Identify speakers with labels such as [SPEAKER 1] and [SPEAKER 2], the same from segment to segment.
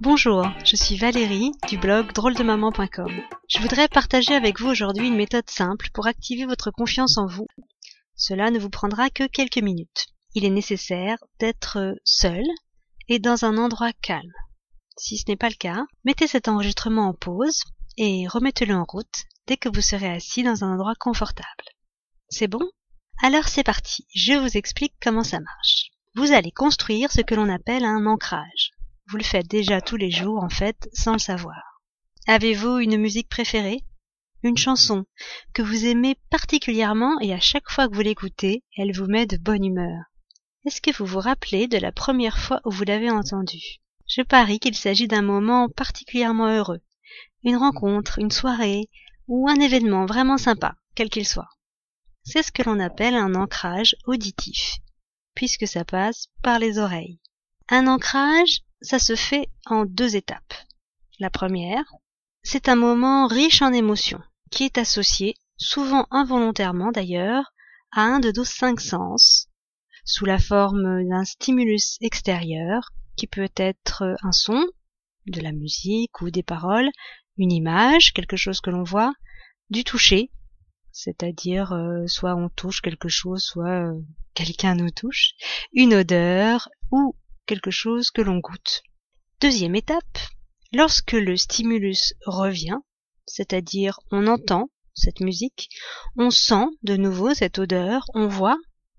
[SPEAKER 1] Bonjour, je suis Valérie du blog drôledemaman.com. Je voudrais partager avec vous aujourd'hui une méthode simple pour activer votre confiance en vous. Cela ne vous prendra que quelques minutes. Il est nécessaire d'être seul et dans un endroit calme. Si ce n'est pas le cas, mettez cet enregistrement en pause et remettez-le en route dès que vous serez assis dans un endroit confortable. C'est bon? Alors c'est parti, je vous explique comment ça marche. Vous allez construire ce que l'on appelle un ancrage. Vous le faites déjà tous les jours en fait sans le savoir. Avez-vous une musique préférée? Une chanson que vous aimez particulièrement et à chaque fois que vous l'écoutez, elle vous met de bonne humeur. Est-ce que vous vous rappelez de la première fois où vous l'avez entendue Je parie qu'il s'agit d'un moment particulièrement heureux. Une rencontre, une soirée ou un événement vraiment sympa, quel qu'il soit. C'est ce que l'on appelle un ancrage auditif, puisque ça passe par les oreilles. Un ancrage, ça se fait en deux étapes. La première, c'est un moment riche en émotions, qui est associé, souvent involontairement d'ailleurs, à un de nos cinq sens, sous la forme d'un stimulus extérieur, qui peut être un son, de la musique ou des paroles, une image, quelque chose que l'on voit, du toucher, c'est-à-dire euh, soit on touche quelque chose, soit euh, quelqu'un nous touche, une odeur ou quelque chose que l'on goûte. Deuxième étape, lorsque le stimulus revient, c'est-à-dire on entend cette musique, on sent de nouveau cette odeur, on voit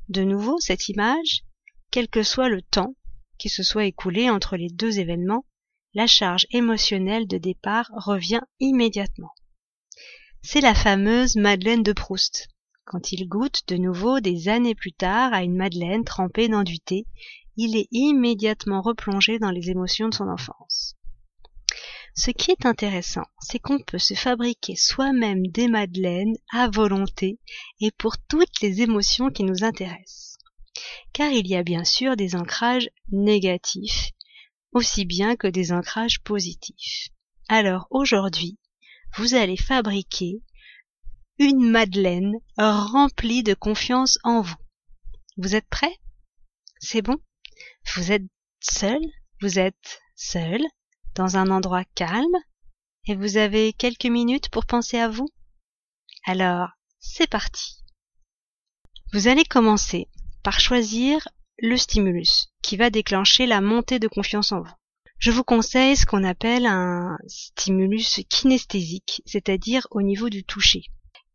[SPEAKER 1] de nouveau cette image, quel que soit le temps qui se soit écoulé entre les deux événements, la charge émotionnelle de départ revient immédiatement. C'est la fameuse Madeleine de Proust, quand il goûte de nouveau des années plus tard à une madeleine trempée dans du thé il est immédiatement replongé dans les émotions de son enfance. Ce qui est intéressant, c'est qu'on peut se fabriquer soi-même des madeleines à volonté et pour toutes les émotions qui nous intéressent. Car il y a bien sûr des ancrages négatifs, aussi bien que des ancrages positifs. Alors aujourd'hui, vous allez fabriquer une madeleine remplie de confiance en vous. Vous êtes prêts? C'est bon? Vous êtes seul, vous êtes seul, dans un endroit calme, et vous avez quelques minutes pour penser à vous Alors, c'est parti. Vous allez commencer par choisir le stimulus qui va déclencher la montée de confiance en vous. Je vous conseille ce qu'on appelle un stimulus kinesthésique, c'est-à-dire au niveau du toucher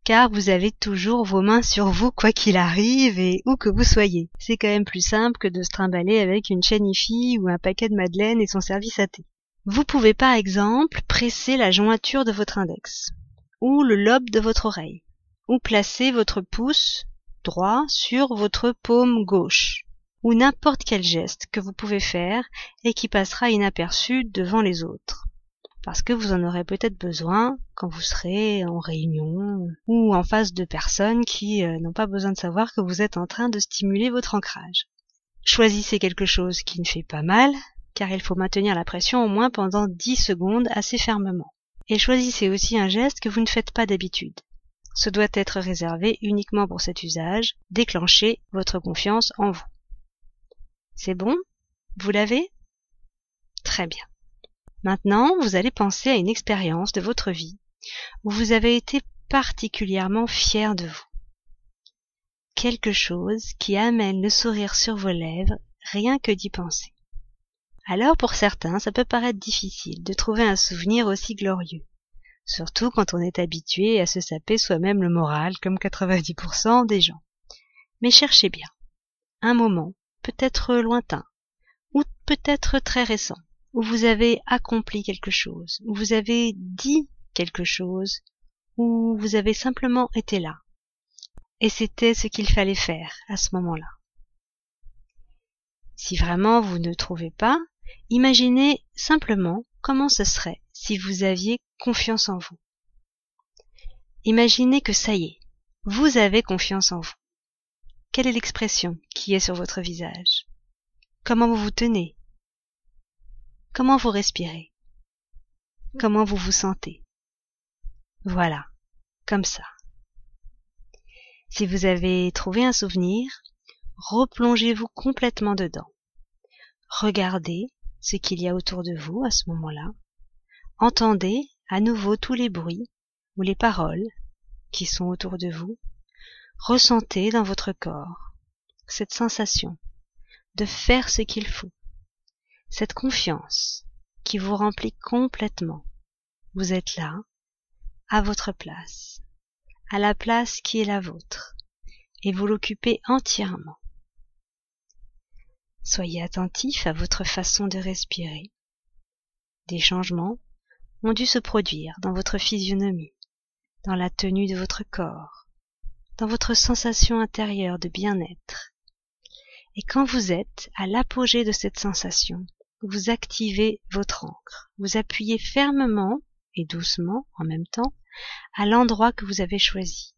[SPEAKER 1] car vous avez toujours vos mains sur vous quoi qu'il arrive et où que vous soyez. C'est quand même plus simple que de se trimballer avec une chaîne IFI ou un paquet de madeleine et son service à thé. Vous pouvez par exemple presser la jointure de votre index, ou le lobe de votre oreille, ou placer votre pouce droit sur votre paume gauche, ou n'importe quel geste que vous pouvez faire et qui passera inaperçu devant les autres parce que vous en aurez peut-être besoin quand vous serez en réunion ou en face de personnes qui euh, n'ont pas besoin de savoir que vous êtes en train de stimuler votre ancrage. Choisissez quelque chose qui ne fait pas mal, car il faut maintenir la pression au moins pendant 10 secondes assez fermement. Et choisissez aussi un geste que vous ne faites pas d'habitude. Ce doit être réservé uniquement pour cet usage, déclenchez votre confiance en vous. C'est bon? Vous l'avez? Très bien. Maintenant, vous allez penser à une expérience de votre vie où vous avez été particulièrement fier de vous. Quelque chose qui amène le sourire sur vos lèvres rien que d'y penser. Alors pour certains, ça peut paraître difficile de trouver un souvenir aussi glorieux, surtout quand on est habitué à se saper soi-même le moral comme 90% des gens. Mais cherchez bien. Un moment, peut-être lointain, ou peut-être très récent, où vous avez accompli quelque chose, où vous avez dit quelque chose, où vous avez simplement été là. Et c'était ce qu'il fallait faire à ce moment-là. Si vraiment vous ne trouvez pas, imaginez simplement comment ce serait si vous aviez confiance en vous. Imaginez que ça y est, vous avez confiance en vous. Quelle est l'expression qui est sur votre visage? Comment vous vous tenez? Comment vous respirez? Comment vous vous sentez? Voilà, comme ça. Si vous avez trouvé un souvenir, replongez-vous complètement dedans. Regardez ce qu'il y a autour de vous à ce moment-là. Entendez à nouveau tous les bruits ou les paroles qui sont autour de vous. Ressentez dans votre corps cette sensation de faire ce qu'il faut, cette confiance qui vous remplit complètement. Vous êtes là, à votre place, à la place qui est la vôtre, et vous l'occupez entièrement. Soyez attentif à votre façon de respirer. Des changements ont dû se produire dans votre physionomie, dans la tenue de votre corps, dans votre sensation intérieure de bien-être. Et quand vous êtes à l'apogée de cette sensation, vous activez votre encre, vous appuyez fermement et doucement en même temps à l'endroit que vous avez choisi.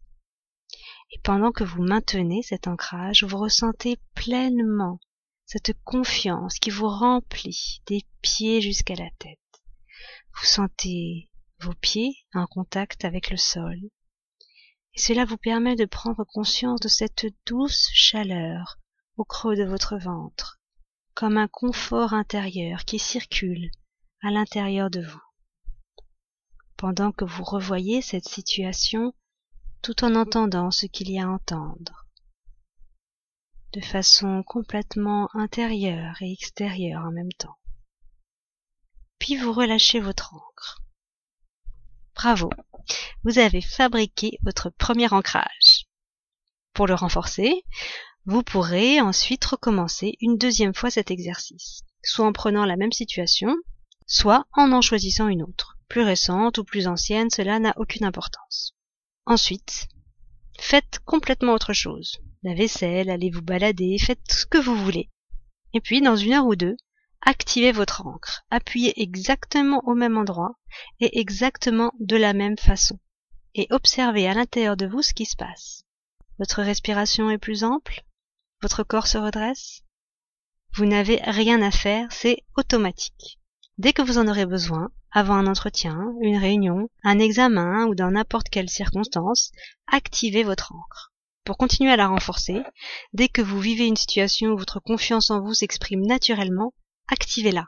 [SPEAKER 1] Et pendant que vous maintenez cet ancrage, vous ressentez pleinement cette confiance qui vous remplit des pieds jusqu'à la tête. Vous sentez vos pieds en contact avec le sol. Et cela vous permet de prendre conscience de cette douce chaleur au creux de votre ventre, comme un confort intérieur qui circule à l'intérieur de vous. Pendant que vous revoyez cette situation tout en entendant ce qu'il y a à entendre, de façon complètement intérieure et extérieure en même temps puis vous relâchez votre encre. Bravo, vous avez fabriqué votre premier ancrage. Pour le renforcer, vous pourrez ensuite recommencer une deuxième fois cet exercice, soit en prenant la même situation, soit en en choisissant une autre, plus récente ou plus ancienne, cela n'a aucune importance. Ensuite, faites complètement autre chose. La vaisselle, allez vous balader, faites ce que vous voulez. Et puis, dans une heure ou deux, activez votre encre, appuyez exactement au même endroit et exactement de la même façon, et observez à l'intérieur de vous ce qui se passe. Votre respiration est plus ample, votre corps se redresse? Vous n'avez rien à faire, c'est automatique. Dès que vous en aurez besoin, avant un entretien, une réunion, un examen ou dans n'importe quelle circonstance, activez votre encre. Pour continuer à la renforcer, dès que vous vivez une situation où votre confiance en vous s'exprime naturellement, activez-la.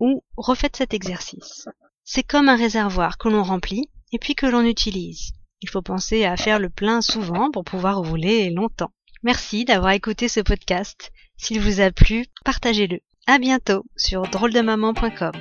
[SPEAKER 1] Ou refaites cet exercice. C'est comme un réservoir que l'on remplit et puis que l'on utilise. Il faut penser à faire le plein souvent pour pouvoir rouler longtemps. Merci d'avoir écouté ce podcast. S'il vous a plu, partagez-le. À bientôt sur drôledemaman.com.